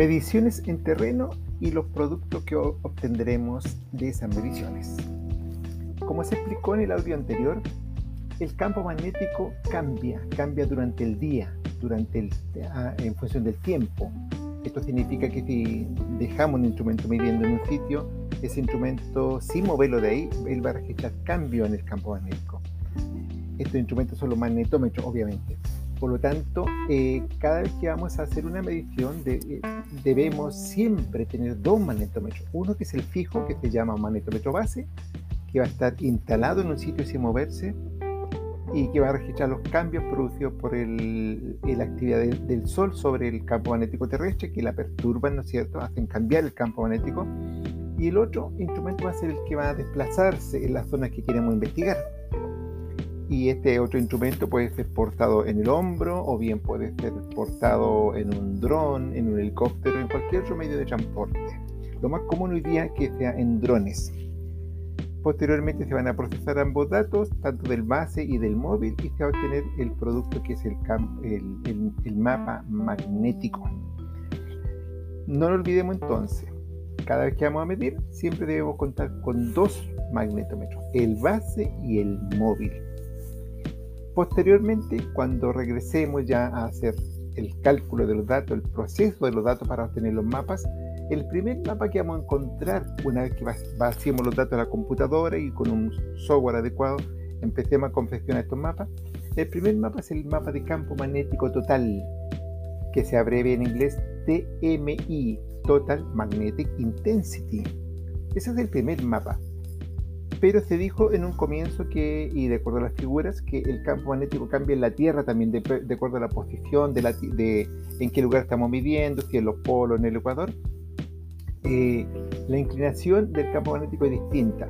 Mediciones en terreno y los productos que obtendremos de esas mediciones. Como se explicó en el audio anterior, el campo magnético cambia, cambia durante el día, durante el, ah, en función del tiempo. Esto significa que si dejamos un instrumento midiendo en un sitio, ese instrumento, sin moverlo de ahí, él va a registrar cambio en el campo magnético. Estos instrumentos son los magnetómetros, obviamente. Por lo tanto, eh, cada vez que vamos a hacer una medición, eh, debemos siempre tener dos magnetómetros. Uno que es el fijo, que se llama magnetómetro base, que va a estar instalado en un sitio sin moverse y que va a registrar los cambios producidos por la actividad del, Sol sobre el campo magnético terrestre, que la perturban, ¿no es cierto?, hacen cambiar el campo magnético. Y el otro instrumento va a ser el que va a desplazarse en las zonas que queremos investigar y este otro instrumento puede ser portado en el hombro o bien puede ser portado en un dron, en un helicóptero, en cualquier otro medio de transporte. Lo más común hoy día es que sea en drones. Posteriormente se van a procesar ambos datos, tanto del base y del móvil, y se va a obtener el producto que es el, el, el mapa magnético. No lo olvidemos entonces, cada vez que vamos a medir, siempre debemos contar con dos magnetómetros, el base y el móvil. Posteriormente, cuando regresemos ya a hacer el cálculo de los datos, el proceso de los datos para obtener los mapas, el primer mapa que vamos a encontrar una vez que vaciemos los datos a la computadora y con un software adecuado empecemos a confeccionar estos mapas, el primer mapa es el mapa de campo magnético total, que se abrevia en inglés TMI, Total Magnetic Intensity. Ese es el primer mapa pero se dijo en un comienzo que, y de acuerdo a las figuras, que el campo magnético cambia en la Tierra también, de, acuerdo a la posición, de, la, de, en qué lugar estamos midiendo, si en los polos, en el Ecuador. Eh, la inclinación del campo magnético es distinta.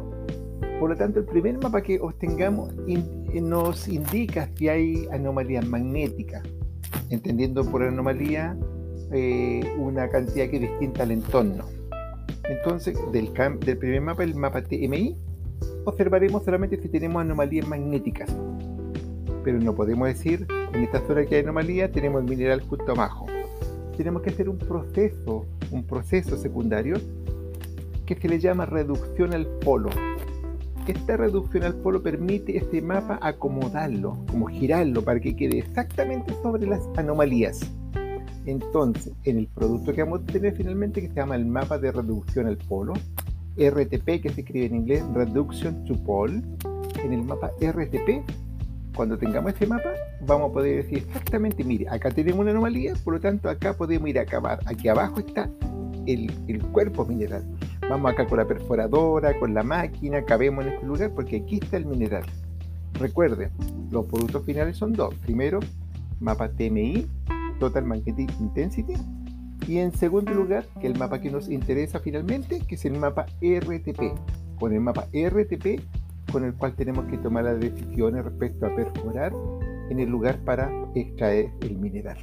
Por lo tanto, el primer mapa que obtengamos nos indica si hay anomalías magnéticas, entendiendo por anomalía eh, una cantidad que es distinta al entorno. Entonces, del, del primer mapa, el mapa TMI, observaremos solamente si tenemos anomalías magnéticas. Pero no podemos decir, en esta zona que hay anomalía, tenemos el mineral justo abajo. Tenemos que hacer un proceso, un proceso secundario, que se le llama reducción al polo. Esta reducción al polo permite este mapa acomodarlo, como girarlo, para que quede exactamente sobre las anomalías. Entonces, en el producto que vamos a tener finalmente, que se llama el mapa de reducción al polo, RTP, que se escribe en inglés Reduction to Pole, en el mapa RTP, cuando tengamos este mapa, vamos a poder decir exactamente, mire, acá tenemos una anomalía, por lo tanto acá podemos ir a acabar. Aquí abajo está el, el cuerpo mineral. Vamos acá con la perforadora, con la máquina, cabemos en este lugar porque aquí está el mineral. Recuerden, los productos finales son dos. Primero, mapa TMI, Total Magnetic Intensity, y en segundo lugar, que el mapa que nos interesa finalmente, que es el mapa RTP. Con el mapa RTP, con el cual tenemos que tomar las decisiones respecto a perforar en el lugar para extraer el mineral.